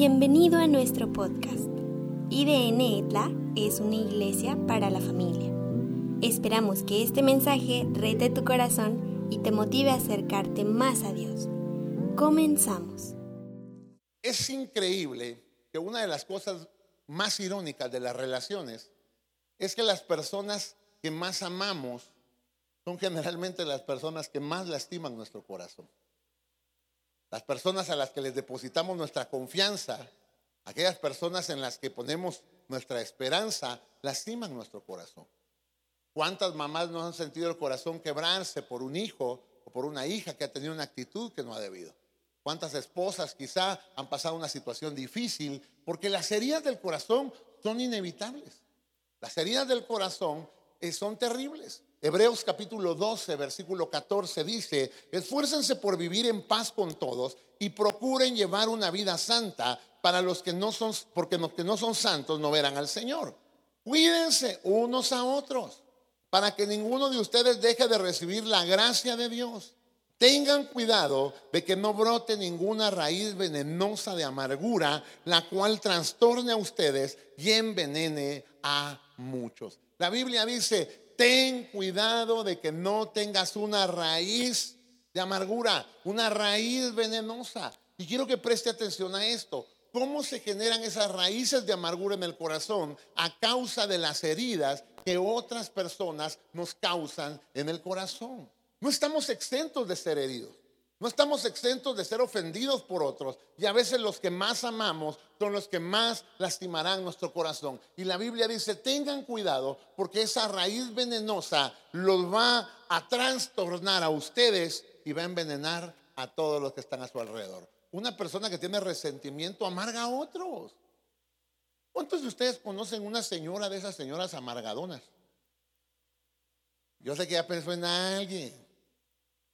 Bienvenido a nuestro podcast. IDN Etla es una iglesia para la familia. Esperamos que este mensaje rete tu corazón y te motive a acercarte más a Dios. Comenzamos. Es increíble que una de las cosas más irónicas de las relaciones es que las personas que más amamos son generalmente las personas que más lastiman nuestro corazón. Las personas a las que les depositamos nuestra confianza, aquellas personas en las que ponemos nuestra esperanza, lastiman nuestro corazón. ¿Cuántas mamás no han sentido el corazón quebrarse por un hijo o por una hija que ha tenido una actitud que no ha debido? ¿Cuántas esposas quizá han pasado una situación difícil? Porque las heridas del corazón son inevitables. Las heridas del corazón eh, son terribles. Hebreos capítulo 12, versículo 14 dice, esfuércense por vivir en paz con todos y procuren llevar una vida santa para los que no son, porque los que no son santos no verán al Señor. Cuídense unos a otros para que ninguno de ustedes deje de recibir la gracia de Dios. Tengan cuidado de que no brote ninguna raíz venenosa de amargura, la cual trastorne a ustedes y envenene a muchos. La Biblia dice, ten cuidado de que no tengas una raíz de amargura, una raíz venenosa. Y quiero que preste atención a esto. ¿Cómo se generan esas raíces de amargura en el corazón a causa de las heridas que otras personas nos causan en el corazón? No estamos exentos de ser heridos. No estamos exentos de ser ofendidos por otros y a veces los que más amamos son los que más lastimarán nuestro corazón. Y la Biblia dice, tengan cuidado porque esa raíz venenosa los va a trastornar a ustedes y va a envenenar a todos los que están a su alrededor. Una persona que tiene resentimiento amarga a otros. ¿Cuántos de ustedes conocen una señora de esas señoras amargadonas? Yo sé que ya pensó en alguien.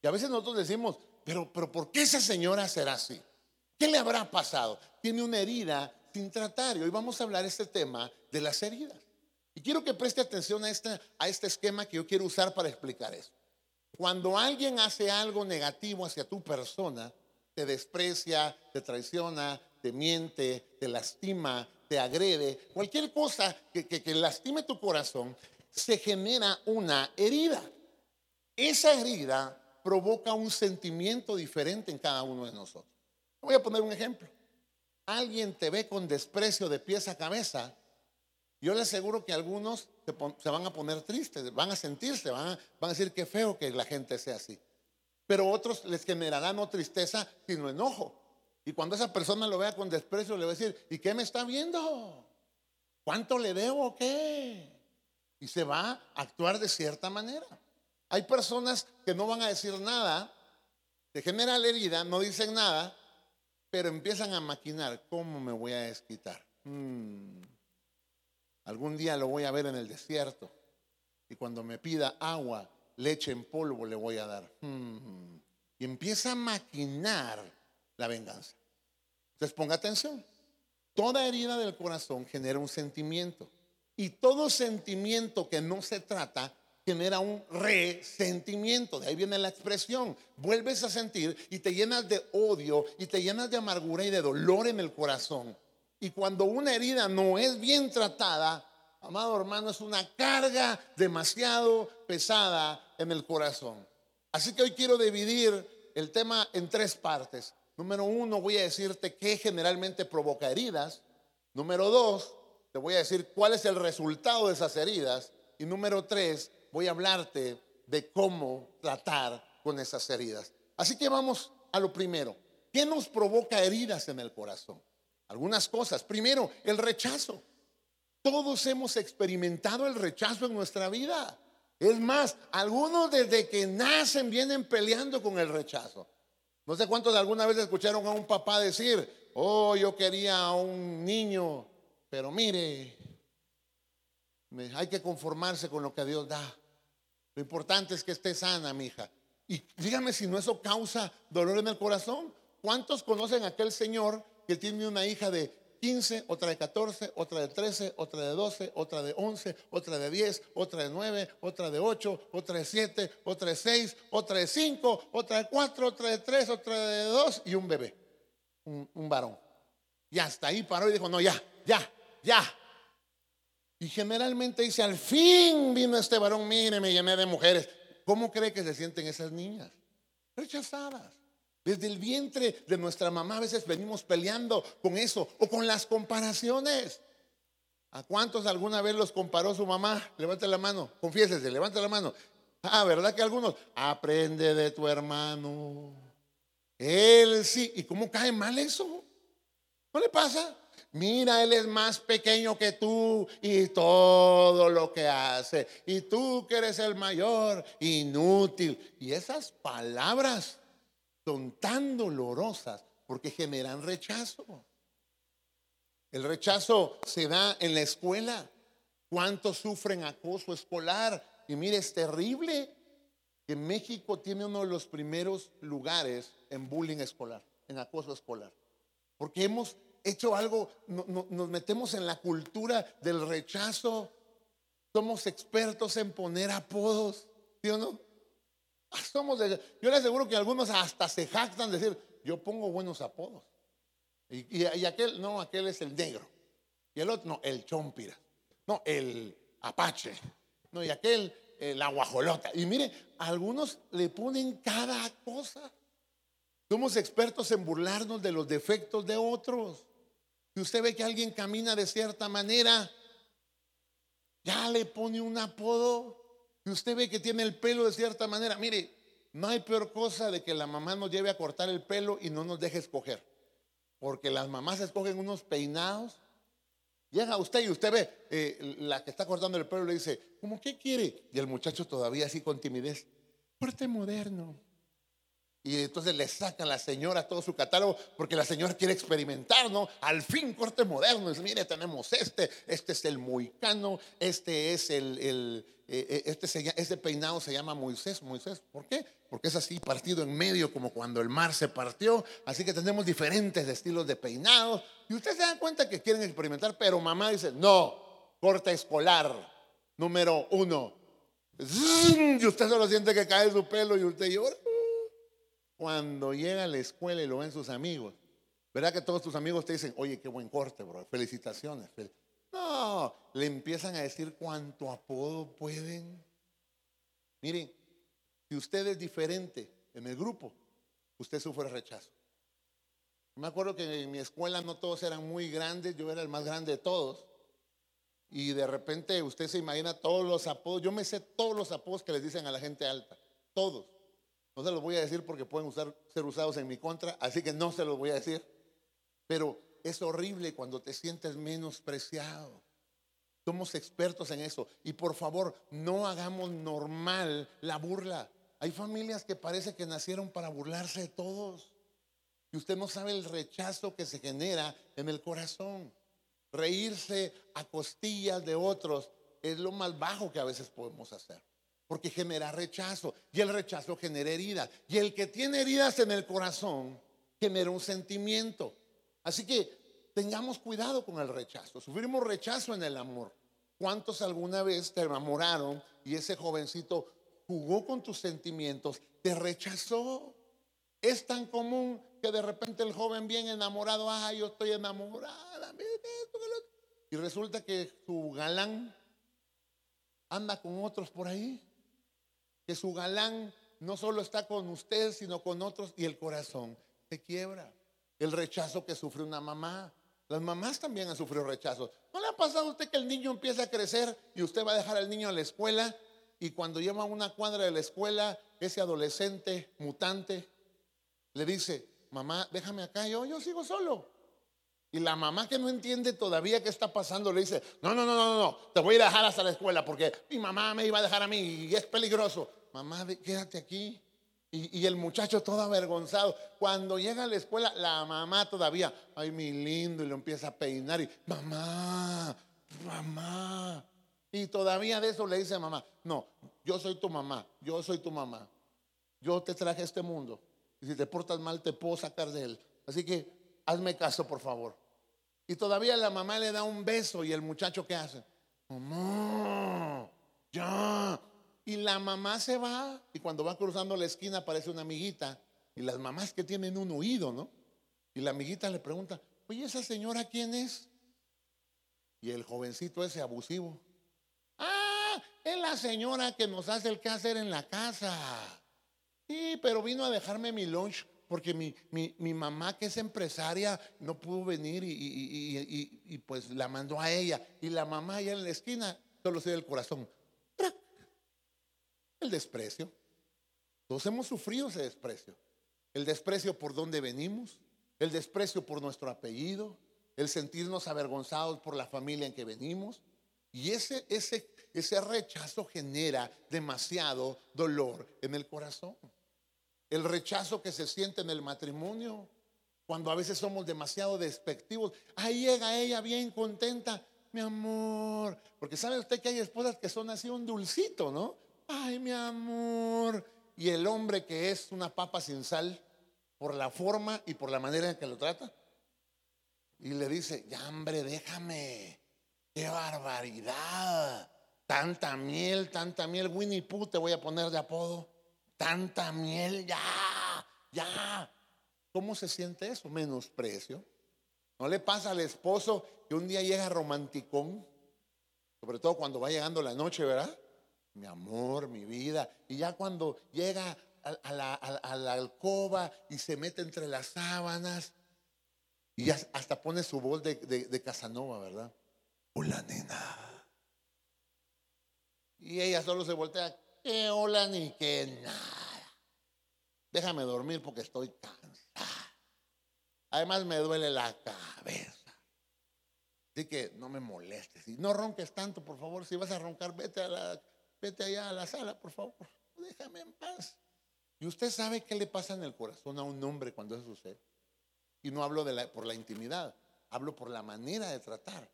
Y a veces nosotros decimos, pero, pero ¿por qué esa señora será así? ¿Qué le habrá pasado? Tiene una herida sin tratar. Y hoy vamos a hablar este tema de las heridas. Y quiero que preste atención a este, a este esquema que yo quiero usar para explicar eso. Cuando alguien hace algo negativo hacia tu persona, te desprecia, te traiciona, te miente, te lastima, te agrede, cualquier cosa que, que, que lastime tu corazón, se genera una herida. Esa herida provoca un sentimiento diferente en cada uno de nosotros. Voy a poner un ejemplo. Alguien te ve con desprecio de pies a cabeza. Yo le aseguro que algunos se, van a poner tristes, van a sentirse, van a, decir que feo que la gente sea así. Pero otros les generará no tristeza, sino enojo. Y cuando esa persona lo vea con desprecio, le va a decir, ¿y qué me está viendo? ¿Cuánto le debo o qué? Y se va a actuar de cierta manera. Hay personas que no van a decir nada, se genera la herida, no dicen nada, pero empiezan a maquinar, ¿cómo me voy a desquitar? Hmm. Algún día lo voy a ver en el desierto y cuando me pida agua, leche en polvo le voy a dar. Hmm. Y empieza a maquinar la venganza. Entonces ponga atención. Toda herida del corazón genera un sentimiento. Y todo sentimiento que no se trata genera un resentimiento. De ahí viene la expresión. Vuelves a sentir y te llenas de odio y te llenas de amargura y de dolor en el corazón. Y cuando una herida no es bien tratada, amado hermano, es una carga demasiado pesada en el corazón. Así que hoy quiero dividir el tema en tres partes. Número uno, voy a decirte qué generalmente provoca heridas. Número dos, te voy a decir cuál es el resultado de esas heridas. Y número tres, voy a hablarte de cómo tratar con esas heridas. Así que vamos a lo primero. ¿Qué nos provoca heridas en el corazón? Algunas cosas. Primero, el rechazo. Todos hemos experimentado el rechazo en nuestra vida. Es más, algunos desde que nacen vienen peleando con el rechazo. No sé cuántos alguna vez escucharon a un papá decir, oh, yo quería a un niño, pero mire, hay que conformarse con lo que Dios da. Lo importante es que esté sana, mi hija. Y dígame si no eso causa dolor en el corazón. ¿Cuántos conocen a aquel señor que tiene una hija de 15, otra de 14, otra de 13, otra de 12, otra de 11, otra de 10, otra de 9, otra de 8, otra de 7, otra de 6, otra de 5, otra de 4, otra de 3, otra de 2 y un bebé, un, un varón? Y hasta ahí paró y dijo, no, ya, ya, ya. Y generalmente dice, al fin vino este varón, mire, me llené de mujeres. ¿Cómo cree que se sienten esas niñas? Rechazadas. Desde el vientre de nuestra mamá a veces venimos peleando con eso o con las comparaciones. ¿A cuántos alguna vez los comparó su mamá? Levante la mano, confiésese, levante la mano. Ah, ¿verdad que algunos? Aprende de tu hermano. Él sí. ¿Y cómo cae mal eso? ¿No le pasa? Mira, él es más pequeño que tú y todo lo que hace. Y tú que eres el mayor, inútil. Y esas palabras son tan dolorosas porque generan rechazo. El rechazo se da en la escuela. ¿Cuántos sufren acoso escolar? Y mire, es terrible que México tiene uno de los primeros lugares en bullying escolar, en acoso escolar. Porque hemos hecho algo, nos metemos en la cultura del rechazo. Somos expertos en poner apodos, ¿sí o no? Ah, somos yo le aseguro que algunos hasta se jactan de decir, yo pongo buenos apodos. Y, y, aquel, no, aquel es el negro. Y el otro, no, el chompira. No, el apache. No, y aquel, la guajolota. Y mire, algunos le ponen cada cosa. Somos expertos en burlarnos de los defectos de otros. Si usted ve que alguien camina de cierta manera, ya le pone un apodo. Si usted ve que tiene el pelo de cierta manera, mire, no hay peor cosa de que la mamá nos lleve a cortar el pelo y no nos deje escoger. Porque las mamás escogen unos peinados Llega usted y usted ve eh, la que está cortando el pelo le dice, ¿cómo qué quiere? Y el muchacho todavía así con timidez, corte moderno. Y entonces le saca a la señora todo su catálogo porque la señora quiere experimentar, ¿no? Al fin corte moderno. Dice, mire, tenemos este, este es el moicano, este es el, el eh, eh, este, este peinado se llama Moisés. Moisés, ¿por qué? Porque es así partido en medio como cuando el mar se partió. Así que tenemos diferentes estilos de peinados. Y ustedes se dan cuenta que quieren experimentar, pero mamá dice, no, corte escolar, número uno. Y usted solo siente que cae su pelo y usted llora. Cuando llega a la escuela y lo ven sus amigos, ¿verdad que todos tus amigos te dicen, oye, qué buen corte, bro, felicitaciones? No, le empiezan a decir cuánto apodo pueden. Miren, si usted es diferente en el grupo, usted sufre rechazo. Me acuerdo que en mi escuela no todos eran muy grandes, yo era el más grande de todos. Y de repente usted se imagina todos los apodos. Yo me sé todos los apodos que les dicen a la gente alta. Todos. No se los voy a decir porque pueden ser usados en mi contra, así que no se los voy a decir. Pero es horrible cuando te sientes menospreciado. Somos expertos en eso. Y por favor, no hagamos normal la burla. Hay familias que parece que nacieron para burlarse de todos. Y usted no sabe el rechazo que se genera en el corazón. Reírse a costillas de otros es lo más bajo que a veces podemos hacer porque genera rechazo y el rechazo genera heridas. Y el que tiene heridas en el corazón genera un sentimiento. Así que tengamos cuidado con el rechazo. Sufrimos rechazo en el amor. ¿Cuántos alguna vez te enamoraron y ese jovencito jugó con tus sentimientos, te rechazó? Es tan común que de repente el joven bien enamorado, ah, yo estoy enamorada, y resulta que su galán anda con otros por ahí que su galán no solo está con usted, sino con otros y el corazón se quiebra. El rechazo que sufre una mamá. Las mamás también han sufrido rechazo. ¿No le ha pasado a usted que el niño empieza a crecer y usted va a dejar al niño a la escuela y cuando lleva una cuadra de la escuela, ese adolescente mutante le dice, mamá, déjame acá, yo, yo sigo solo. Y la mamá que no entiende todavía qué está pasando le dice, no, no, no, no, no, te voy a dejar hasta la escuela porque mi mamá me iba a dejar a mí y es peligroso mamá, quédate aquí. Y, el muchacho todo avergonzado. Cuando llega a la escuela, la mamá todavía, ay, mi lindo, y lo empieza a peinar y, mamá, mamá. Y todavía de eso le dice a mamá, no, yo soy tu mamá, yo soy tu mamá. Yo te traje a este mundo. Y si te portas mal, te puedo sacar de él. Así que hazme caso, por favor. Y todavía la mamá le da un beso y el muchacho, ¿qué hace? Mamá, ya, y la mamá se va y cuando va cruzando la esquina aparece una amiguita. Y las mamás que tienen un oído, ¿no? Y la amiguita le pregunta, oye, ¿esa señora quién es? Y el jovencito ese abusivo. Ah, es la señora que nos hace el quehacer en la casa. Sí, pero vino a dejarme mi lunch porque mi, mi, mamá, que es empresaria, no pudo venir y, pues la mandó a ella. Y la mamá allá en la esquina solo se el corazón. El desprecio. Todos hemos sufrido ese desprecio. El desprecio por donde venimos, el desprecio por nuestro apellido, el sentirnos avergonzados por la familia en que venimos. Y ese, ese, ese rechazo genera demasiado dolor en el corazón. El rechazo que se siente en el matrimonio, cuando a veces somos demasiado despectivos. Ahí llega ella bien contenta, mi amor. Porque sabe usted que hay esposas que son así un dulcito, ¿no? Ay, mi amor. Y el hombre que es una papa sin sal, por la forma y por la manera en que lo trata. Y le dice, ya hombre, déjame. Qué barbaridad. Tanta miel, tanta miel. Winnie Pooh te voy a poner de apodo. Tanta miel, ya, ya. ¿Cómo se siente eso? Menosprecio. ¿No le pasa al esposo que un día llega romanticón? Sobre todo cuando va llegando la noche, ¿verdad? Mi amor, mi vida. Y ya cuando llega a, la, alcoba y se mete entre las sábanas y hasta pone su voz de, de Casanova, ¿verdad? Hola, nena. Y ella solo se voltea, que hola ni que nada. Déjame dormir porque estoy cansada. Además me duele la cabeza. Así que no me molestes. Y no ronques tanto, por favor. Si vas a roncar, vete, a la, vete allá a la sala, por favor. Déjame en paz. Y usted sabe qué le pasa en el corazón a un hombre cuando eso sucede. Y no hablo de la, por la intimidad, hablo por la manera de tratar.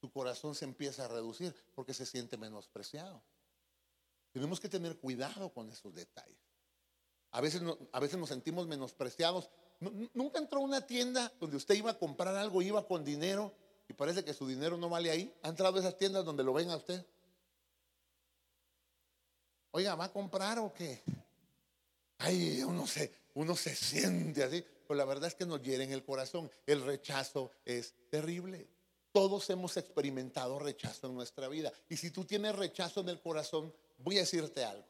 Tu corazón se empieza a reducir porque se siente menospreciado. Tenemos que tener cuidado con esos detalles. A veces, a veces nos sentimos menospreciados. ¿Nunca entró a una tienda donde usted iba a comprar algo, iba con dinero y parece que su dinero no vale ahí? ¿Ha entrado a esas tiendas donde lo ven a usted? Oiga, ¿va a comprar o qué? Ay, uno se, uno se siente así. Pero la verdad es que nos hieren el corazón. El rechazo es terrible. Todos hemos experimentado rechazo en nuestra vida. Y si tú tienes rechazo en el corazón, voy a decirte algo.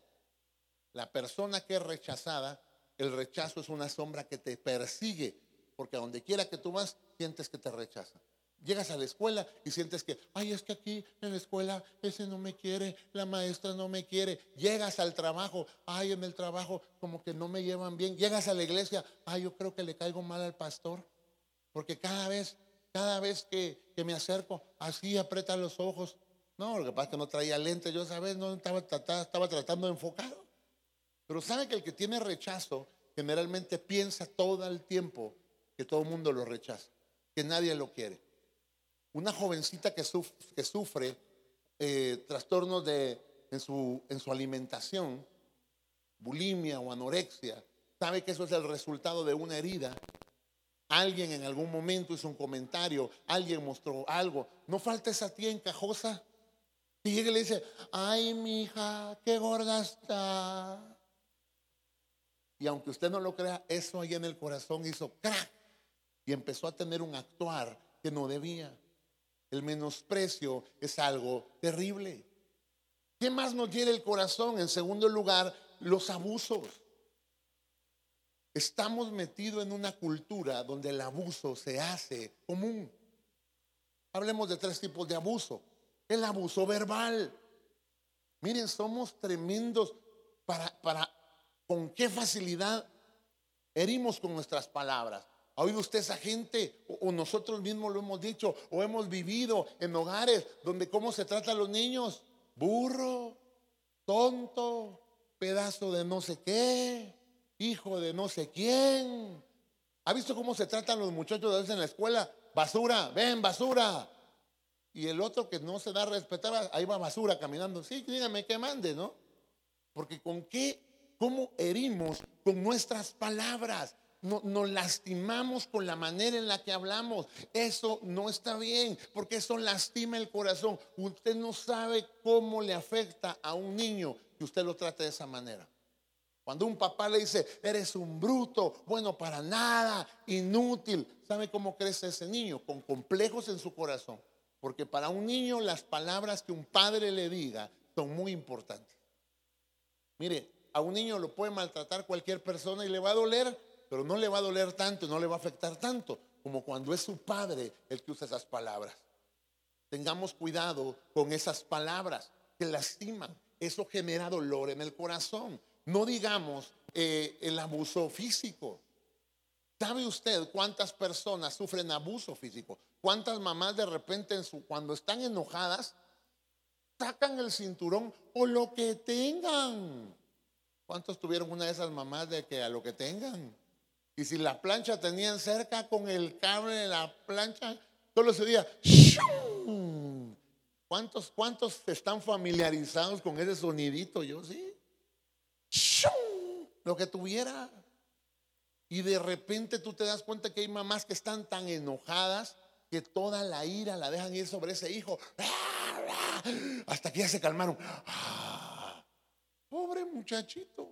La persona que es rechazada, el rechazo es una sombra que te persigue, porque a donde quiera que tú vas, sientes que te rechazan. Llegas a la escuela y sientes que, ay, es que aquí en la escuela ese no me quiere, la maestra no me quiere. Llegas al trabajo, ay, en el trabajo como que no me llevan bien. Llegas a la iglesia, ay, yo creo que le caigo mal al pastor, porque cada vez, cada vez que, me acerco, así aprieta los ojos, no, lo que pasa es que no traía lentes, yo esa no estaba, estaba tratando de enfocar. Pero sabe que el que tiene rechazo generalmente piensa todo el tiempo que todo el mundo lo rechaza, que nadie lo quiere. Una jovencita que sufre, que eh, trastornos de, en, su, en su alimentación, bulimia o anorexia, sabe que eso es el resultado de una herida. Alguien en algún momento hizo un comentario, alguien mostró algo. No falta esa tía encajosa y llega y le dice, ay, mi hija, qué gorda está. Y aunque usted no lo crea, eso ahí en el corazón hizo crack. Y empezó a tener un actuar que no debía. El menosprecio es algo terrible. ¿Qué más nos hiere el corazón? En segundo lugar, los abusos. Estamos metidos en una cultura donde el abuso se hace común. Hablemos de tres tipos de abuso el abuso verbal. Miren, somos tremendos para, para con qué facilidad herimos con nuestras palabras. ¿Ha oído usted esa gente? O, nosotros mismos lo hemos dicho, o hemos vivido en hogares donde cómo se trata a los niños. Burro, tonto, pedazo de no sé qué, hijo de no sé quién. ¿Ha visto cómo se tratan los muchachos a veces en la escuela? Basura, ven, basura y el otro que no se da a respetar, ahí va basura caminando. Sí, dígame que mande, ¿no? Porque con qué, cómo herimos con nuestras palabras. No, nos lastimamos con la manera en la que hablamos. Eso no está bien, porque eso lastima el corazón. Usted no sabe cómo le afecta a un niño que usted lo trate de esa manera. Cuando un papá le dice, eres un bruto, bueno para nada, inútil, ¿sabe cómo crece ese niño? Con complejos en su corazón. Porque para un niño las palabras que un padre le diga son muy importantes. Mire, a un niño lo puede maltratar cualquier persona y le va a doler, pero no le va a doler tanto, no le va a afectar tanto como cuando es su padre el que usa esas palabras. Tengamos cuidado con esas palabras que lastiman. Eso genera dolor en el corazón. No digamos eh, el abuso físico. ¿Sabe usted cuántas personas sufren abuso físico? ¿Cuántas mamás de repente cuando están enojadas sacan el cinturón o lo que tengan? ¿Cuántos tuvieron una de esas mamás de que a lo que tengan? Y si la plancha tenían cerca con el cable de la plancha, solo sería ¿Cuántos, cuántos están familiarizados con ese sonidito? Yo sí lo que tuviera. Y de repente tú te das cuenta que hay mamás que están tan enojadas que toda la ira la dejan ir sobre ese hijo. Hasta que ya se calmaron. Ah, pobre muchachito.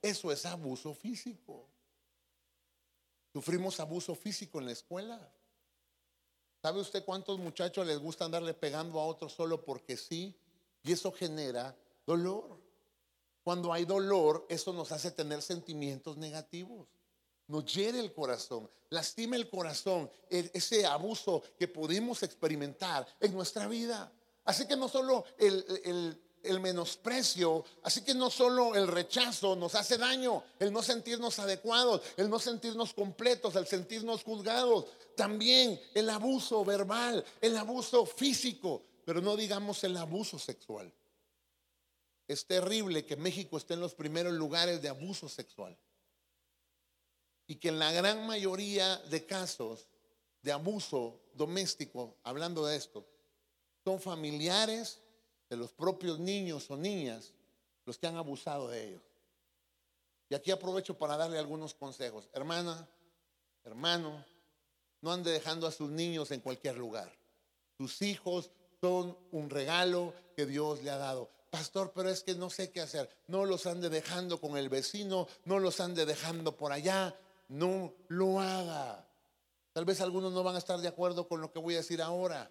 Eso es abuso físico. Sufrimos abuso físico en la escuela. ¿Sabe usted cuántos muchachos les gusta andarle pegando a otros solo porque sí? Y eso genera dolor. Cuando hay dolor, eso nos hace tener sentimientos negativos. Nos hiere el corazón, lastima el corazón, e-, ese abuso que pudimos experimentar en nuestra vida. Así que no solo el, el menosprecio, así que no solo el rechazo nos hace daño, el no sentirnos adecuados, el no sentirnos completos, el sentirnos juzgados, también el abuso verbal, el abuso físico, pero no digamos el abuso sexual. Es terrible que México esté en los primeros lugares de abuso sexual. Y que en la gran mayoría de casos de abuso doméstico, hablando de esto, son familiares de los propios niños o niñas los que han abusado de ellos. Y aquí aprovecho para darle algunos consejos. Hermana, hermano, no ande dejando a sus niños en cualquier lugar. Sus hijos son un regalo que Dios le ha dado pastor, pero es que no sé qué hacer. No los ande dejando con el vecino, no los ande dejando por allá. No lo haga. Tal vez algunos no van a estar de acuerdo con lo que voy a decir ahora.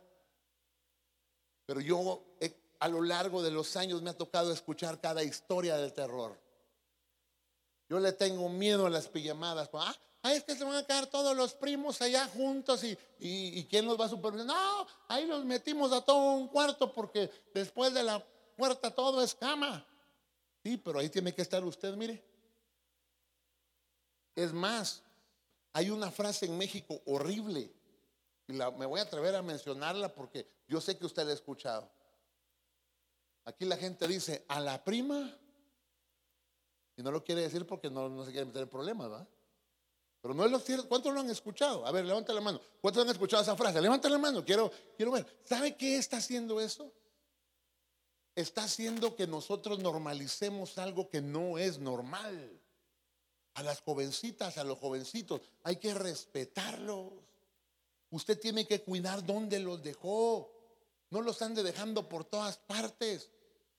Pero yo a lo largo de los años me ha tocado escuchar cada historia del terror. Yo le tengo miedo a las pijamadas. Ah, es que se van a quedar todos los primos allá juntos y, y, quién los va a supervisar. No, ahí los metimos a todo un cuarto porque después de la puerta todo es cama. Sí, pero ahí tiene que estar usted, mire. Es más, hay una frase en México horrible, y me voy a atrever a mencionarla porque yo sé que usted la ha escuchado. Aquí la gente dice, a la prima, y no lo quiere decir porque no, se quiere meter en problemas, ¿va? Pero no es lo cierto. ¿Cuántos lo han escuchado? A ver, levanta la mano. ¿Cuántos han escuchado esa frase? Levanta la mano. Quiero, quiero ver. ¿Sabe qué está haciendo eso? está haciendo que nosotros normalicemos algo que no es normal. A las jovencitas, a los jovencitos, hay que respetarlos. Usted tiene que cuidar dónde los dejó. No los ande dejando por todas partes.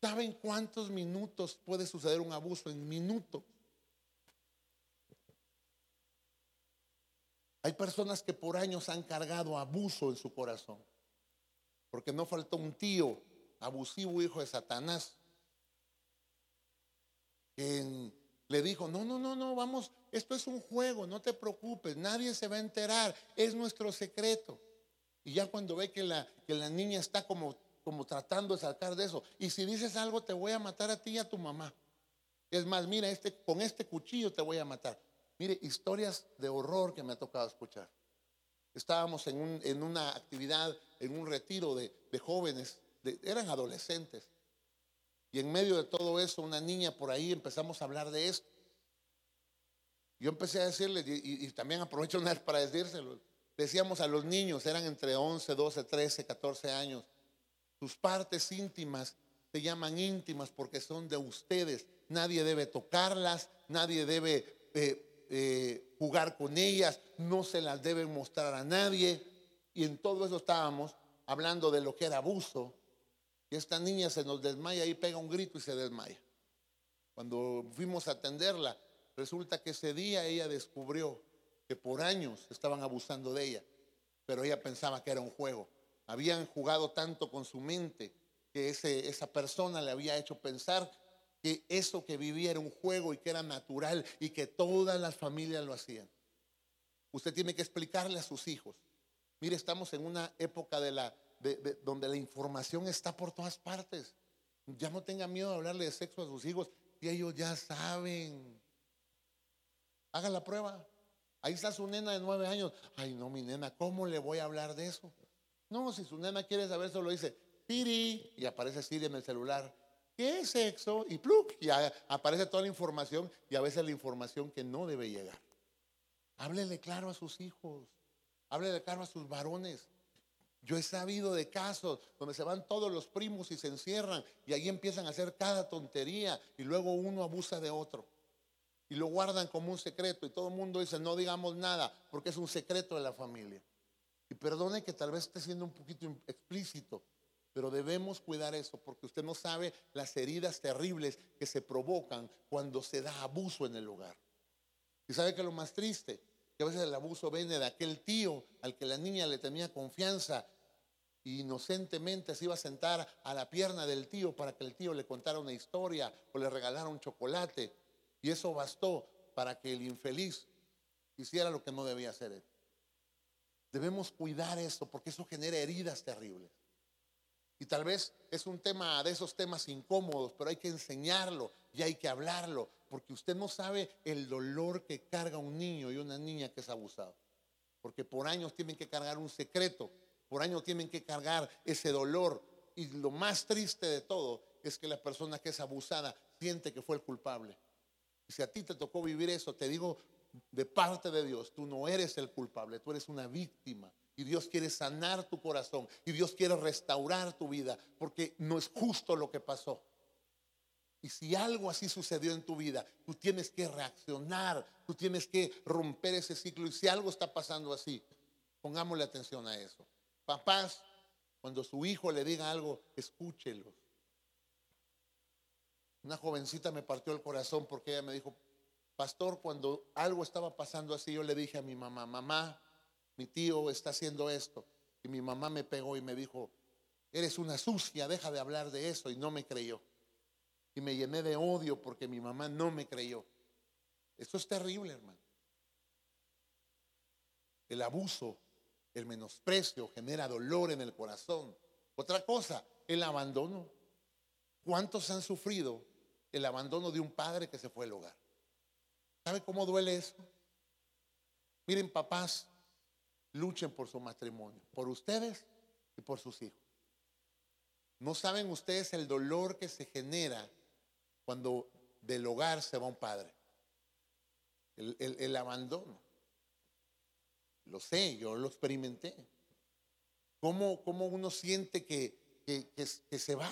¿Saben cuántos minutos puede suceder un abuso? En minutos. Hay personas que por años han cargado abuso en su corazón. Porque no faltó un tío abusivo hijo de Satanás, quien le dijo, no, no, no, no, vamos, esto es un juego, no te preocupes, nadie se va a enterar, es nuestro secreto. Y ya cuando ve que la, que la niña está como, como tratando de sacar de eso, y si dices algo te voy a matar a ti y a tu mamá. Es más, mira, este, con este cuchillo te voy a matar. Mire, historias de horror que me ha tocado escuchar. Estábamos en, un, en una actividad, en un retiro de, de jóvenes eran adolescentes. Y en medio de todo eso, una niña por ahí empezamos a hablar de esto. Yo empecé a decirle, y, también aprovecho una vez para decírselo, decíamos a los niños, eran entre 11, 12, 13, 14 años, sus partes íntimas se llaman íntimas porque son de ustedes. Nadie debe tocarlas, nadie debe eh, eh, jugar con ellas, no se las debe mostrar a nadie. Y en todo eso estábamos hablando de lo que era abuso, y esta niña se nos desmaya y pega un grito y se desmaya. Cuando fuimos a atenderla, resulta que ese día ella descubrió que por años estaban abusando de ella, pero ella pensaba que era un juego. Habían jugado tanto con su mente que esa persona le había hecho pensar que eso que vivía era un juego y que era natural y que todas las familias lo hacían. Usted tiene que explicarle a sus hijos. Mire, estamos en una época donde la información está por todas partes. Ya no tenga miedo de hablarle de sexo a sus hijos y ellos ya saben. Haga la prueba. Ahí está su nena de nueve años. Ay, no, mi nena, ¿cómo le voy a hablar de eso? No, si su nena quiere saber, solo dice, Siri, y aparece Siri en el celular. ¿Qué es sexo? Y pluk, y aparece toda la información y a veces la información que no debe llegar. Háblele claro a sus hijos. Háblele claro a sus varones. Yo he sabido de casos donde se van todos los primos y se encierran y ahí empiezan a hacer cada tontería y luego uno abusa de otro. Y lo guardan como un secreto y todo el mundo dice no digamos nada porque es un secreto de la familia. Y perdone que tal vez esté siendo un poquito explícito, pero debemos cuidar eso porque usted no sabe las heridas terribles que se provocan cuando se da abuso en el hogar. Y sabe que lo más triste, que a veces el abuso viene de aquel tío al que la niña le tenía confianza inocentemente se iba a sentar a la pierna del tío para que el tío le contara una historia o le regalara un chocolate. Y eso bastó para que el infeliz hiciera lo que no debía hacer él. Debemos cuidar eso porque eso genera heridas terribles. Y tal vez es un tema de esos temas incómodos, pero hay que enseñarlo y hay que hablarlo, porque usted no sabe el dolor que carga un niño y una niña que es abusado. Porque por años tienen que cargar un secreto por año tienen que cargar ese dolor. Y lo más triste de todo es que la persona que es abusada siente que fue el culpable. Y si a ti te tocó vivir eso, te digo de parte de Dios, tú no eres el culpable, tú eres una víctima. Y Dios quiere sanar tu corazón. Y Dios quiere restaurar tu vida. Porque no es justo lo que pasó. Y si algo así sucedió en tu vida, tú tienes que reaccionar. Tú tienes que romper ese ciclo. Y si algo está pasando así, pongámosle atención a eso. Papás, cuando su hijo le diga algo, escúchelo. Una jovencita me partió el corazón porque ella me dijo, pastor, cuando algo estaba pasando así, yo le dije a mi mamá, mamá, mi tío está haciendo esto. Y mi mamá me pegó y me dijo, eres una sucia, deja de hablar de eso. Y no me creyó. Y me llené de odio porque mi mamá no me creyó. Esto es terrible, hermano. El abuso el menosprecio genera dolor en el corazón. Otra cosa, el abandono. ¿Cuántos han sufrido el abandono de un padre que se fue del hogar? ¿Sabe cómo duele eso? Miren, papás, luchen por su matrimonio, por ustedes y por sus hijos. No saben ustedes el dolor que se genera cuando del hogar se va un padre. El, el abandono. Lo sé, yo lo experimenté. ¿Cómo, cómo uno siente que, que, se va?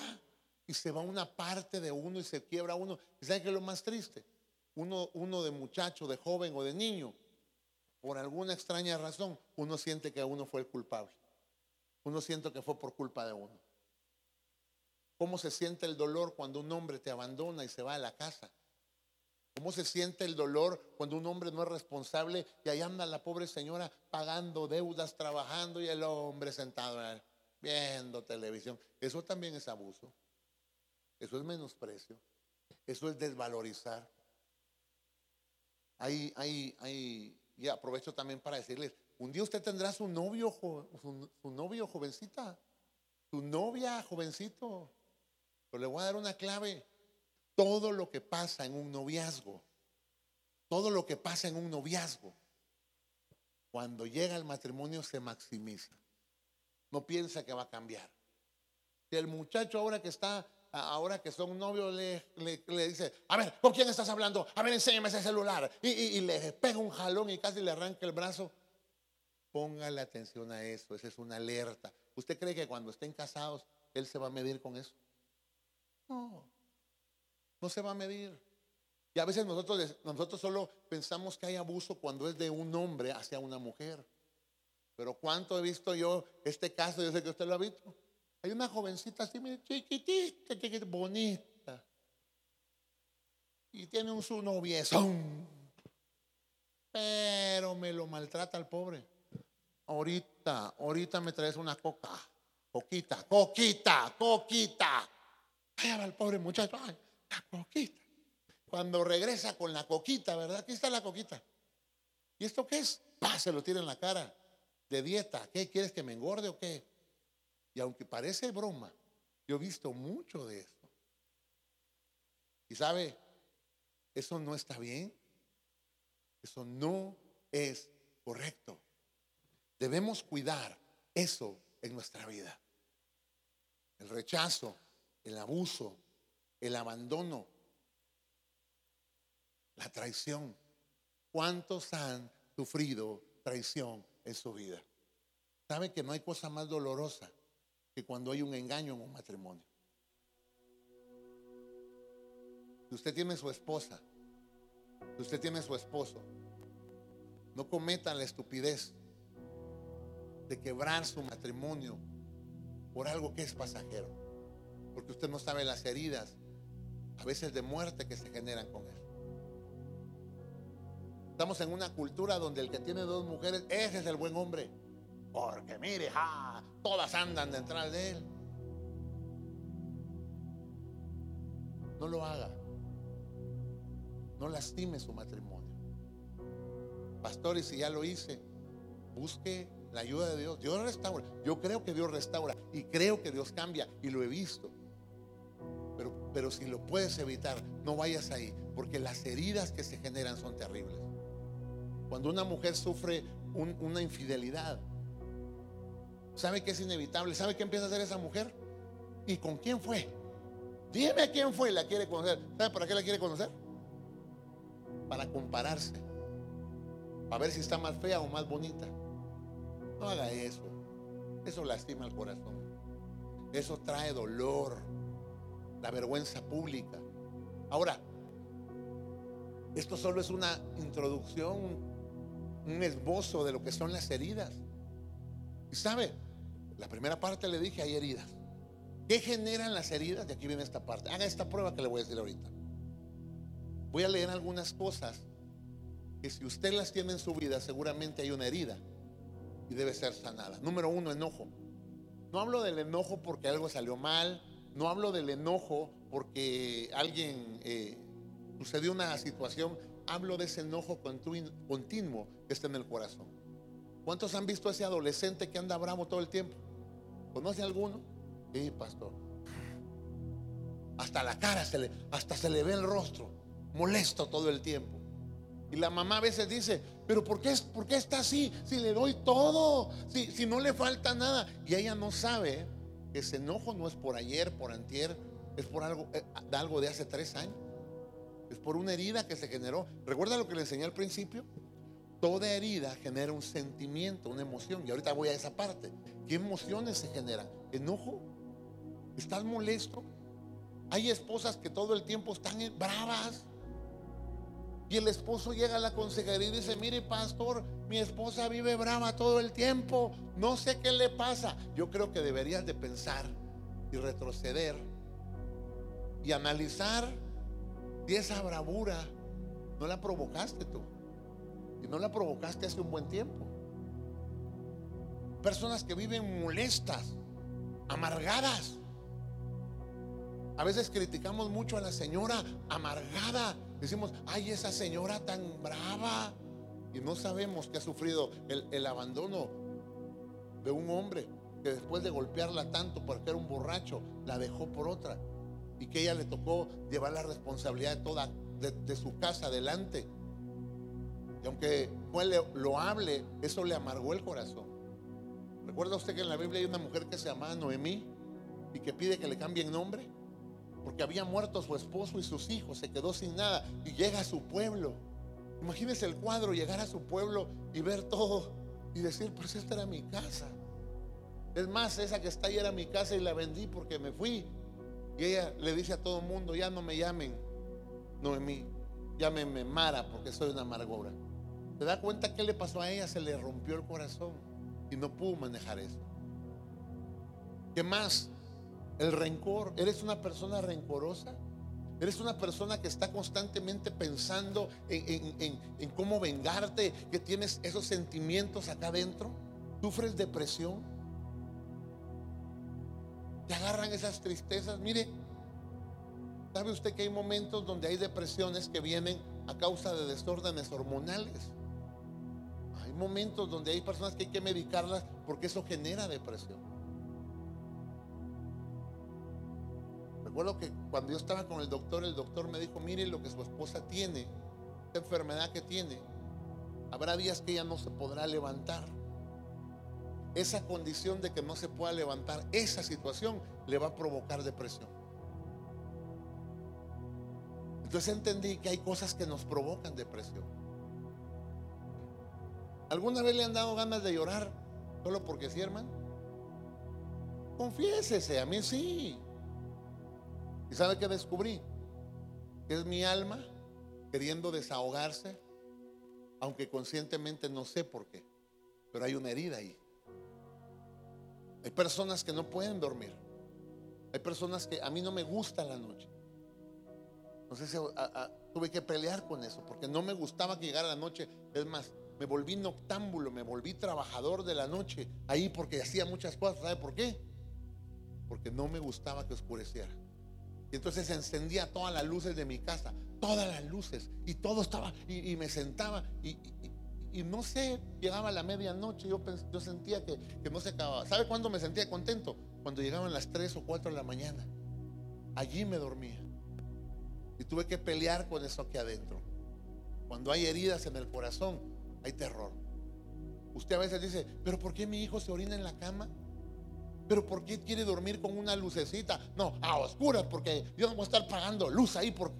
Y se va una parte de uno y se quiebra uno. ¿Y saben qué es lo más triste? Uno, uno de muchacho, de joven o de niño, por alguna extraña razón, uno siente que uno fue el culpable. Uno siente que fue por culpa de uno. ¿Cómo se siente el dolor cuando un hombre te abandona y se va a la casa? ¿Cómo se siente el dolor cuando un hombre no es responsable y ahí anda la pobre señora pagando deudas, trabajando y el hombre sentado viendo televisión? Eso también es abuso. Eso es menosprecio. Eso es desvalorizar. Hay, hay, hay, y aprovecho también para decirles, un día usted tendrá su novio, su, su novio jovencita, su novia jovencito. Pero le voy a dar una clave todo lo que pasa en un noviazgo, todo lo que pasa en un noviazgo, cuando llega el matrimonio se maximiza. No piensa que va a cambiar. Si el muchacho ahora que está, ahora que son novios, le, le, dice, a ver, ¿con quién estás hablando? A ver, enséñame ese celular. Y, y le pega un jalón y casi le arranca el brazo. Póngale atención a eso, esa es una alerta. ¿Usted cree que cuando estén casados, él se va a medir con eso? No. No se va a medir. Y a veces nosotros, nosotros solo pensamos que hay abuso cuando es de un hombre hacia una mujer. Pero cuánto he visto yo este caso, yo sé que usted lo ha visto. Hay una jovencita así, chiquitita, chiquitita, bonita. y tiene un su noviezón. Pero me lo maltrata el pobre. Ahorita, ahorita me traes una coca. Coquita, coquita, coquita. Allá va el pobre muchacho. Ay, la coquita. Cuando regresa con la coquita, ¿verdad? Aquí está la coquita. ¿Y esto qué es? ¡Pah! Se lo tira en la cara. De dieta. ¿Qué? ¿Quieres que me engorde o qué? Y aunque parece broma, yo he visto mucho de esto. Y sabe, eso no está bien. Eso no es correcto. Debemos cuidar eso en nuestra vida. El rechazo, el abuso, el abandono, la traición. ¿Cuántos han sufrido traición en su vida? ¿Sabe que no hay cosa más dolorosa que cuando hay un engaño en un matrimonio? Si usted tiene su esposa, si usted tiene su esposo, no cometa la estupidez de quebrar su matrimonio por algo que es pasajero. Porque usted no sabe las heridas, a veces de muerte que se generan con eso. Estamos en una cultura donde el que tiene dos mujeres, ese es el buen hombre. Porque mire, todas andan detrás de él. No lo haga. No lastime su matrimonio. Pastores, si ya lo hice, busque la ayuda de Dios. Dios restaura. Yo creo que Dios restaura y creo que Dios cambia y lo he visto. Pero, pero si lo puedes evitar, no vayas ahí, porque las heridas que se generan son terribles. Cuando una mujer sufre una infidelidad, ¿sabe que es inevitable? ¿Sabe qué empieza a hacer esa mujer? ¿Y con quién fue? Dime quién fue, la quiere conocer. ¿Sabe para qué la quiere conocer? Para compararse. Para ver si está más fea o más bonita. No haga eso. Eso lastima el corazón. Eso trae dolor. La vergüenza pública. Ahora, esto solo es una introducción un esbozo de lo que son las heridas. Y sabe, la primera parte le dije, hay heridas. ¿Qué generan las heridas? De aquí viene esta parte. Haga esta prueba que le voy a decir ahorita. Voy a leer algunas cosas que si usted las tiene en su vida, seguramente hay una herida y debe ser sanada. Número uno, enojo. No hablo del enojo porque algo salió mal. No hablo del enojo porque alguien eh, sucedió una situación hablo de ese enojo continuo que está en el corazón. ¿Cuántos han visto a ese adolescente que anda bravo todo el tiempo? ¿Conoce alguno? Sí, pastor. Hasta la cara se le, hasta se le ve el rostro, molesto todo el tiempo. Y la mamá a veces dice, pero ¿por qué, por qué está así? Si le doy todo, si, si no le falta nada. Y ella no sabe que ese enojo no es por ayer, por antier, es por algo, eh, algo de hace tres años. Es por una herida que se generó. ¿Recuerda lo que le enseñé al principio? Toda herida genera un sentimiento, una emoción. Y ahorita voy a esa parte. ¿Qué emociones se generan? ¿Enojo? ¿Estás molesto? Hay esposas que todo el tiempo están bravas. Y el esposo llega a la consejería y dice, mire pastor, mi esposa vive brava todo el tiempo. No sé qué le pasa. Yo creo que deberías de pensar y retroceder y analizar y esa bravura no la provocaste tú. Y no la provocaste hace un buen tiempo. Personas que viven molestas, amargadas. A veces criticamos mucho a la señora amargada. Decimos, ay, esa señora tan brava. Y no sabemos que ha sufrido el, el abandono de un hombre que después de golpearla tanto porque era un borracho, la dejó por otra y que ella le tocó llevar la responsabilidad de toda de, su casa adelante. Y aunque fue lo hable, eso le amargó el corazón. ¿Recuerda usted que en la Biblia hay una mujer que se llamaba Noemí y que pide que le cambien nombre? Porque había muerto su esposo y sus hijos, se quedó sin nada y llega a su pueblo. Imagínese el cuadro, llegar a su pueblo y ver todo y decir, pues esta era mi casa. Es más, esa que está ahí era mi casa y la vendí porque me fui y ella le dice a todo el mundo, ya no me llamen Noemí, llámenme Mara porque soy una amargura. ¿Te da cuenta qué le pasó a ella? Se le rompió el corazón y no pudo manejar eso. ¿Qué más? El rencor. ¿Eres una persona rencorosa? Eres una persona que está constantemente pensando en, cómo vengarte, que tienes esos sentimientos acá adentro. ¿Sufres depresión? ¿Te agarran esas tristezas? Mire, ¿sabe usted que hay momentos donde hay depresiones que vienen a causa de desórdenes hormonales? Momentos donde hay personas que hay que medicarlas porque eso genera depresión. Recuerdo que cuando yo estaba con el doctor, el doctor me dijo, mire lo que su esposa tiene, esta enfermedad que tiene, habrá días que ella no se podrá levantar. Esa condición de que no se pueda levantar, esa situación le va a provocar depresión. Entonces entendí que hay cosas que nos provocan depresión. ¿Alguna vez le han dado ganas de llorar solo porque sí, hermano? Confiésese, a mí sí. ¿Y sabe qué descubrí? Que es mi alma queriendo desahogarse, aunque conscientemente no sé por qué, pero hay una herida ahí. Hay personas que no pueden dormir. Hay personas que a mí no me gusta la noche. Entonces tuve que pelear con eso, porque no me gustaba que llegara la noche. Es más, me volví noctámbulo, me volví trabajador de la noche ahí porque hacía muchas cosas. ¿Sabe por qué? Porque no me gustaba que oscureciera. Y entonces encendía todas las luces de mi casa, todas las luces, y todo estaba, y, me sentaba, y, no sé, llegaba la medianoche, yo, yo sentía que, que no se acababa. ¿Sabe cuándo me sentía contento? Cuando llegaban las 3 o 4 de la mañana. Allí me dormía. Y tuve que pelear con eso aquí adentro. Cuando hay heridas en el corazón, hay terror. Usted a veces dice, pero ¿por qué mi hijo se orina en la cama? Pero ¿por qué quiere dormir con una lucecita? No, a oscuras, porque yo no voy a estar pagando luz ahí por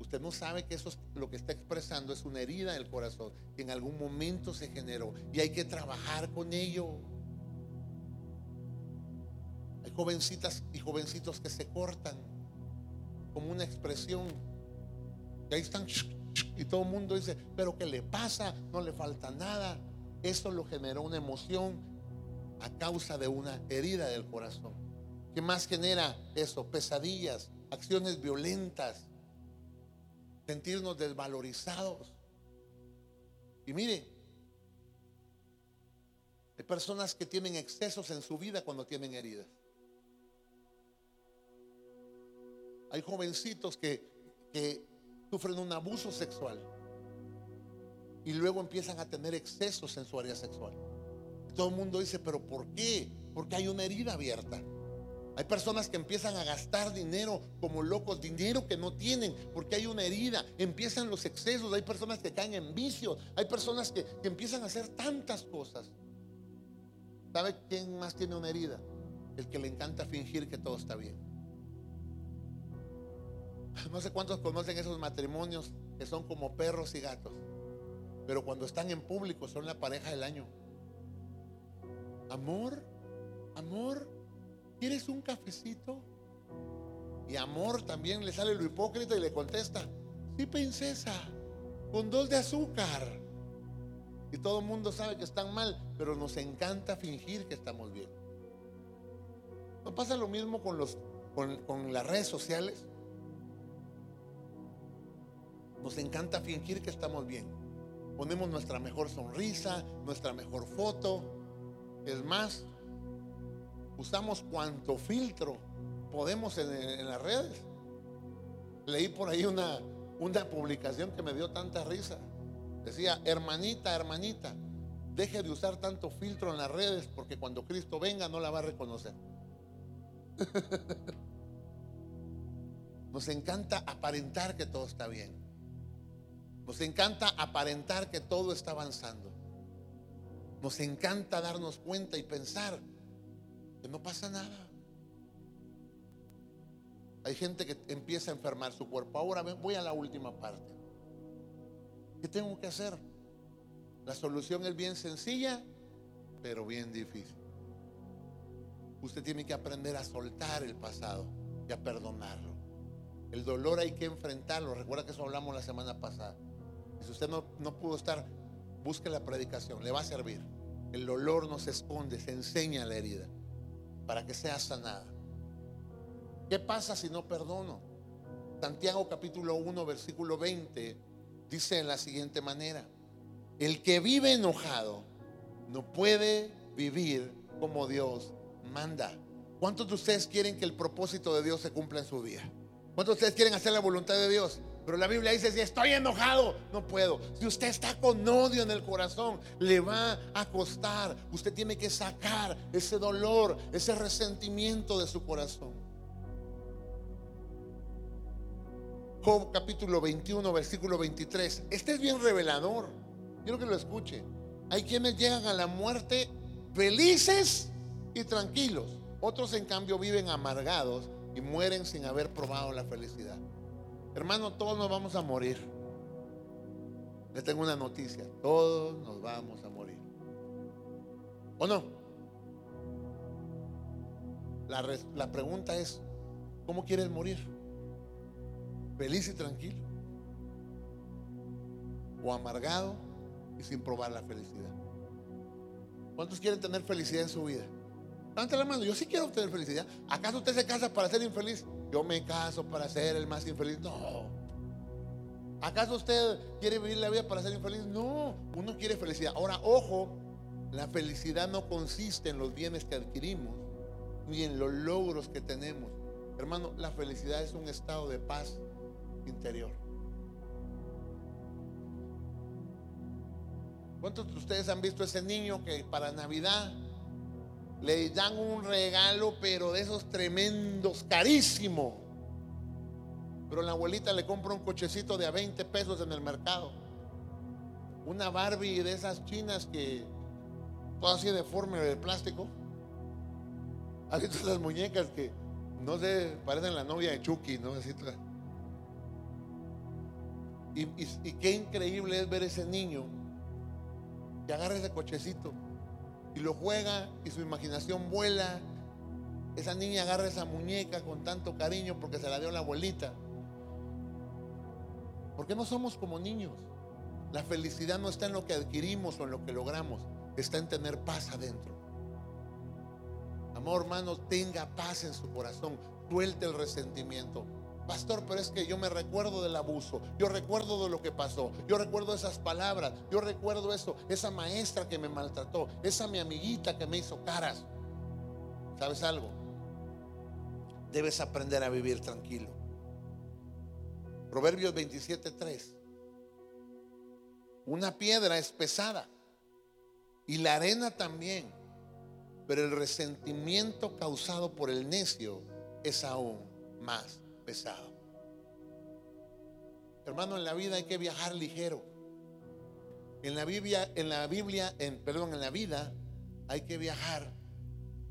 Usted no sabe que eso es lo que está expresando es una herida del corazón que en algún momento se generó y hay que trabajar con ello. Hay jovencitas y jovencitos que se cortan como una expresión. Y ahí están y todo el mundo dice, pero ¿qué le pasa? No le falta nada. Eso lo generó una emoción a causa de una herida del corazón. ¿Qué más genera eso? Pesadillas, acciones violentas, sentirnos desvalorizados. Y mire, hay personas que tienen excesos en su vida cuando tienen heridas. Hay jovencitos que, que sufren un abuso sexual y luego empiezan a tener excesos en su área sexual. Todo el mundo dice, pero ¿por qué? Porque hay una herida abierta. Hay personas que empiezan a gastar dinero como locos, dinero que no tienen, porque hay una herida. Empiezan los excesos, hay personas que caen en vicios, hay personas que, que empiezan a hacer tantas cosas. ¿Sabe quién más tiene una herida? El que le encanta fingir que todo está bien. No sé cuántos conocen esos matrimonios que son como perros y gatos, pero cuando están en público son la pareja del año. Amor, amor, ¿quieres un cafecito? Y amor también le sale lo hipócrita y le contesta, sí, princesa, con dos de azúcar. Y todo el mundo sabe que están mal, pero nos encanta fingir que estamos bien. ¿No pasa lo mismo con, los, con, con las redes sociales? Nos encanta fingir que estamos bien. Ponemos nuestra mejor sonrisa, nuestra mejor foto, es más, usamos cuanto filtro podemos en, las redes. Leí por ahí una, una publicación que me dio tanta risa. Decía, hermanita, hermanita, deje de usar tanto filtro en las redes porque cuando Cristo venga no la va a reconocer. Nos encanta aparentar que todo está bien. Nos encanta aparentar que todo está avanzando. Nos encanta darnos cuenta y pensar que no pasa nada. Hay gente que empieza a enfermar su cuerpo. Ahora voy a la última parte. ¿Qué tengo que hacer? La solución es bien sencilla, pero bien difícil. Usted tiene que aprender a soltar el pasado y a perdonarlo. El dolor hay que enfrentarlo. Recuerda que eso hablamos la semana pasada. Si usted no, no pudo estar busque la predicación, le va a servir. El dolor no se esconde, se enseña la herida para que sea sanada. ¿Qué pasa si no perdono? Santiago capítulo 1, versículo 20, dice en la siguiente manera, el que vive enojado no puede vivir como Dios manda. ¿Cuántos de ustedes quieren que el propósito de Dios se cumpla en su vida? ¿Cuántos de ustedes quieren hacer la voluntad de Dios? Pero la Biblia dice, si estoy enojado, no puedo. Si usted está con odio en el corazón, le va a costar. Usted tiene que sacar ese dolor, ese resentimiento de su corazón. Job capítulo 21, versículo 23. Este es bien revelador. Quiero que lo escuche. Hay quienes llegan a la muerte felices y tranquilos. Otros en cambio viven amargados y mueren sin haber probado la felicidad. Hermano, todos nos vamos a morir. Le tengo una noticia. Todos nos vamos a morir. ¿O no? La, pregunta es, ¿cómo quieres morir? ¿Feliz y tranquilo? ¿O amargado y sin probar la felicidad? ¿Cuántos quieren tener felicidad en su vida? Levanta la mano, yo sí quiero tener felicidad. ¿Acaso usted se casa para ser infeliz? Yo me caso para ser el más infeliz. No. ¿Acaso usted quiere vivir la vida para ser infeliz? No. Uno quiere felicidad. Ahora, ojo, la felicidad no consiste en los bienes que adquirimos ni en los logros que tenemos. Hermano, la felicidad es un estado de paz interior. ¿Cuántos de ustedes han visto ese niño que para Navidad le dan un regalo, pero de esos tremendos, carísimo? Pero la abuelita le compra un cochecito de a 20 pesos en el mercado. Una Barbie de esas chinas que toda así deforme de plástico. Hay esas muñecas que no sé, parecen la novia de Chucky, ¿no? Así y, y, qué increíble es ver ese niño que agarra ese cochecito y lo juega y su imaginación vuela. Esa niña agarra esa muñeca con tanto cariño porque se la dio la abuelita. ¿Por qué no somos como niños? La felicidad no está en lo que adquirimos o en lo que logramos, está en tener paz adentro. Amor, hermano, tenga paz en su corazón, suelte el resentimiento. Pastor, pero es que yo me recuerdo del abuso, yo recuerdo de lo que pasó, yo recuerdo esas palabras, yo recuerdo eso, esa maestra que me maltrató, esa mi amiguita que me hizo caras. ¿Sabes algo? Debes aprender a vivir tranquilo. Proverbios 27:3. Una piedra es pesada y la arena también, pero el resentimiento causado por el necio es aún más pesado. Hermano, en la vida hay que viajar ligero. En la Biblia, en la Biblia, en, perdón, en la vida hay que viajar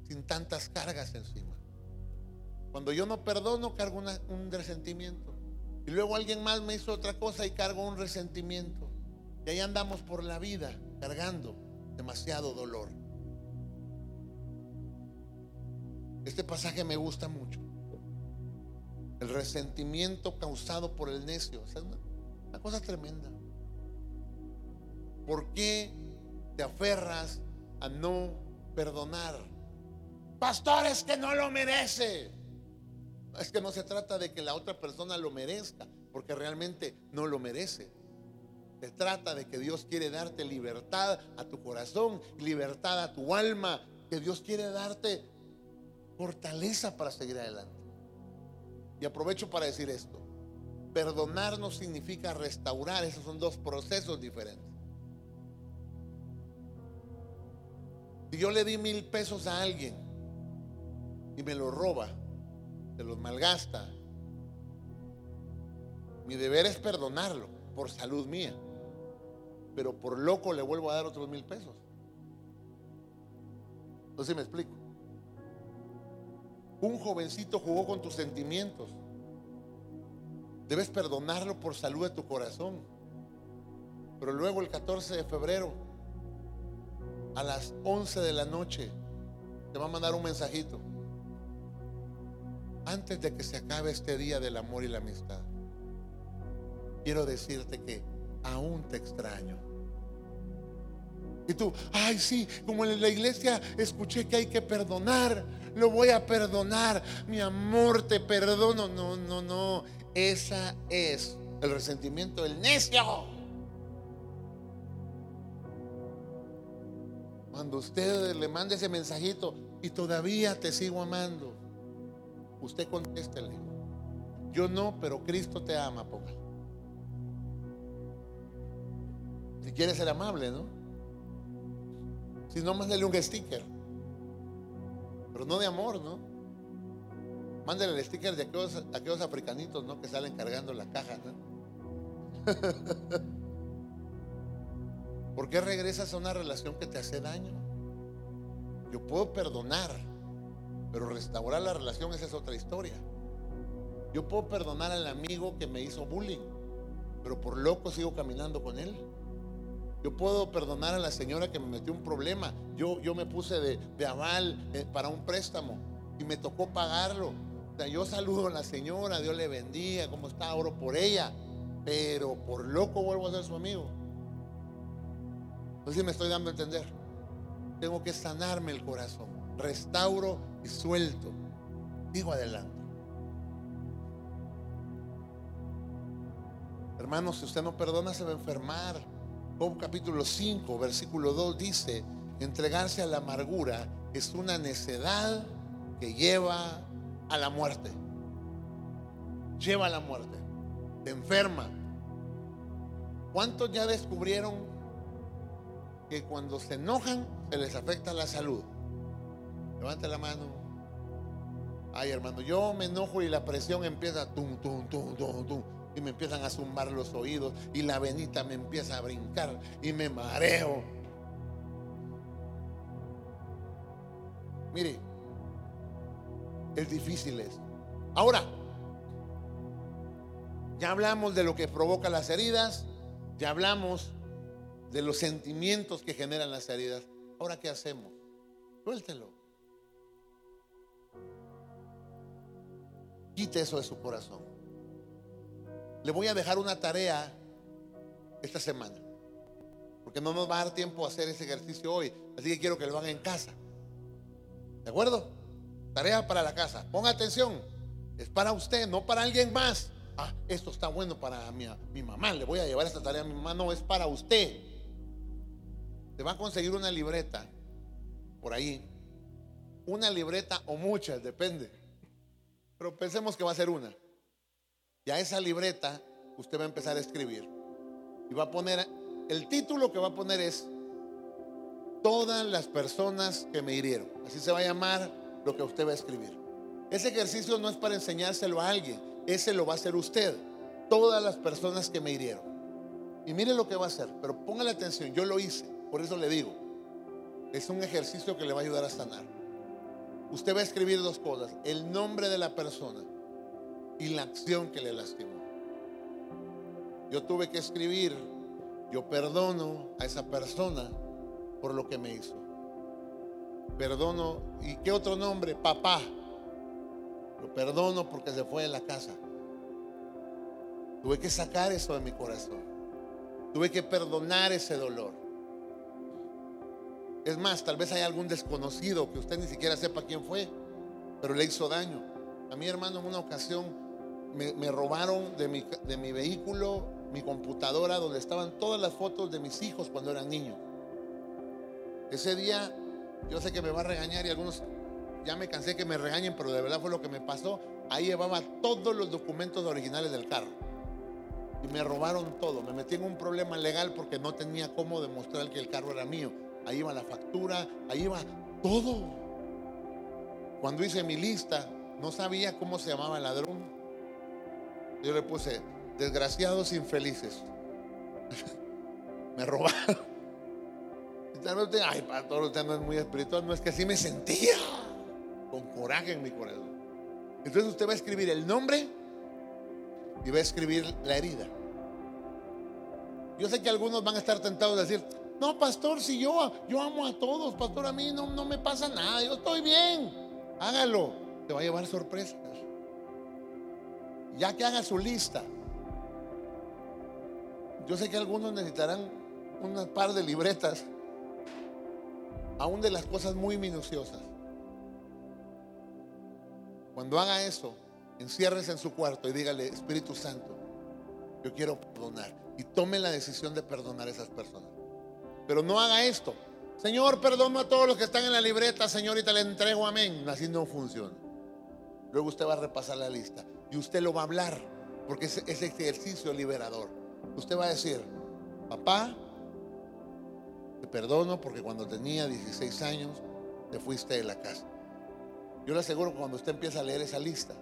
sin tantas cargas encima. Cuando yo no perdono, cargo un resentimiento. Y luego alguien más me hizo otra cosa y cargo un resentimiento. Y ahí andamos por la vida cargando demasiado dolor. Este pasaje me gusta mucho. El resentimiento causado por el necio. es una, cosa tremenda. ¿Por qué te aferras a no perdonar? Pastores que no lo merece. Es que no se trata de que la otra persona lo merezca, porque realmente no lo merece. Se trata de que Dios quiere darte libertad a tu corazón, libertad a tu alma, que Dios quiere darte fortaleza para seguir adelante. Y aprovecho para decir esto. Perdonar no significa restaurar, esos son dos procesos diferentes. Si yo le di mil pesos a alguien y me lo roba, se los malgasta, mi deber es perdonarlo por salud mía. Pero por loco le vuelvo a dar otros mil pesos. Si me explico. Un jovencito jugó con tus sentimientos. Debes perdonarlo por salud de tu corazón. Pero luego el 14 de febrero, a las 11 de la noche, te va a mandar un mensajito. Antes de que se acabe este día del amor y la amistad, quiero decirte que aún te extraño. Y tú, ay sí, como en la iglesia escuché que hay que perdonar, lo voy a perdonar, mi amor, te perdono. No, no, no. Esa es el resentimiento del necio. Cuando usted le manda ese mensajito y todavía te sigo amando, usted contéstele. Yo no, pero Cristo te ama, ponga. Si quiere ser amable, ¿no? Si no, mándale un sticker. Pero no de amor, ¿no? Mándale el sticker de aquellos, aquellos africanitos, ¿no? Que salen cargando la caja, ¿no? ¿Por qué regresas a una relación que te hace daño? Yo puedo perdonar, pero restaurar la relación esa es otra historia. Yo puedo perdonar al amigo que me hizo bullying, pero por loco sigo caminando con él. Yo puedo perdonar a la señora que me metió un problema. Yo, yo me puse de, aval eh, para un préstamo y me tocó pagarlo. O sea, yo saludo a la señora, Dios le bendiga, cómo está, oro por ella. Pero por loco vuelvo a ser su amigo. No sé si me estoy dando a entender. Tengo que sanarme el corazón. Restauro y suelto. Digo adelante. Hermanos, si usted no perdona, se va a enfermar. Job capítulo 5, versículo 2 dice, entregarse a la amargura es una necedad que lleva a la muerte. Lleva a la muerte. Te enferma. ¿Cuántos ya descubrieron que cuando se enojan se les afecta la salud? Levante la mano. Ay, hermano, yo me enojo y la presión empieza tum, tum, tum, tum, tum y me empiezan a zumbar los oídos y la venita me empieza a brincar y me mareo. Mire, es difícil eso. Ahora, ya hablamos de lo que provoca las heridas, ya hablamos de los sentimientos que generan las heridas. Ahora, ¿qué hacemos? Suéltelo. Quite eso de su corazón le voy a dejar una tarea esta semana. Porque no nos va a dar tiempo a hacer ese ejercicio hoy. Así que quiero que lo hagan en casa. ¿De acuerdo? Tarea para la casa. Ponga atención. Es para usted, no para alguien más. Ah, esto está bueno para mi, mi mamá. Le voy a llevar esta tarea a mi mamá. No, es para usted. Te va a conseguir una libreta por ahí. Una libreta o muchas, depende. Pero pensemos que va a ser una. Y a esa libreta usted va a empezar a escribir. Y va a poner, el título que va a poner es Todas las personas que me hirieron. Así se va a llamar lo que usted va a escribir. Ese ejercicio no es para enseñárselo a alguien, ese lo va a hacer usted. Todas las personas que me hirieron. Y mire lo que va a hacer, pero póngale atención, yo lo hice, por eso le digo. Es un ejercicio que le va a ayudar a sanar. Usted va a escribir dos cosas, el nombre de la persona y la acción que le lastimó. Yo tuve que escribir, yo perdono a esa persona por lo que me hizo. Perdono, ¿y qué otro nombre? Papá. Lo perdono porque se fue de la casa. Tuve que sacar eso de mi corazón. Tuve que perdonar ese dolor. Es más, tal vez hay algún desconocido que usted ni siquiera sepa quién fue, pero le hizo daño. A mi hermano en una ocasión me, robaron de mi, de mi vehículo mi computadora donde estaban todas las fotos de mis hijos cuando eran niños. Ese día, yo sé que me va a regañar y algunos ya me cansé que me regañen, pero de verdad fue lo que me pasó. Ahí llevaba todos los documentos originales del carro. Y me robaron todo. Me metí en un problema legal porque no tenía cómo demostrar que el carro era mío. Ahí iba la factura, ahí iba todo. Cuando hice mi lista, no sabía cómo se llamaba el ladrón. Yo le puse, desgraciados infelices. me robaron. Ay, pastor, usted no es muy espiritual. No es que así me sentía. Con coraje en mi corazón. Entonces usted va a escribir el nombre y va a escribir la herida. Yo sé que algunos van a estar tentados de decir, no, pastor, si yo, yo amo a todos, pastor, a mí no, no me pasa nada, yo estoy bien. Hágalo, te va a llevar sorpresa ya que haga su lista. Yo sé que algunos necesitarán un par de libretas, aún de las cosas muy minuciosas. Cuando haga eso, enciérrese en su cuarto y dígale, Espíritu Santo, yo quiero perdonar. Y tome la decisión de perdonar a esas personas. Pero no haga esto. Señor, perdono a todos los que están en la libreta, Señor, y te le entrego amén. Así no funciona. Luego usted va a repasar la lista y usted lo va a hablar, porque es, ejercicio liberador. Usted va a decir, papá, te perdono porque cuando tenía 16 años te fuiste de la casa. Yo le aseguro que cuando usted empieza a leer esa lista,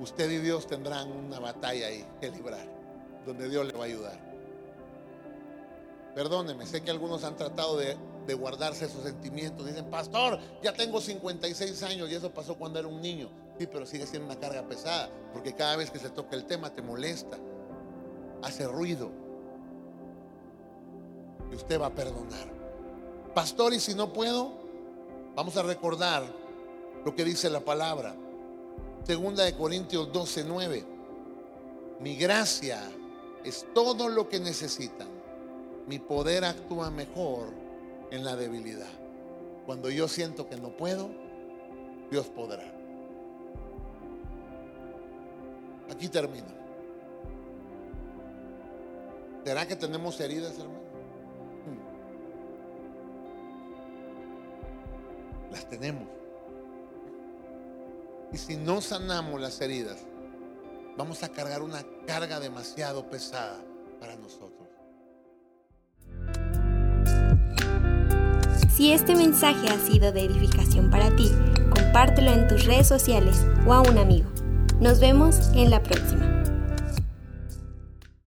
usted y Dios tendrán una batalla ahí que librar, donde Dios le va a ayudar. Perdóneme, sé que algunos han tratado de, de, guardarse esos sentimientos. Dicen, pastor, ya tengo 56 años y eso pasó cuando era un niño. Sí, pero sigue siendo una carga pesada, porque cada vez que se toca el tema te molesta, hace ruido. Y usted va a perdonar. Pastor, y si no puedo, vamos a recordar lo que dice la palabra. Segunda de Corintios 12, 9. Mi gracia es todo lo que necesitan. Mi poder actúa mejor en la debilidad. Cuando yo siento que no puedo, Dios podrá. Aquí termino. ¿Será que tenemos heridas, hermano? Hmm. Las tenemos. Y si no sanamos las heridas, vamos a cargar una carga demasiado pesada para nosotros. Si este mensaje ha sido de edificación para ti, compártelo en tus redes sociales o a un amigo. Nos vemos en la próxima.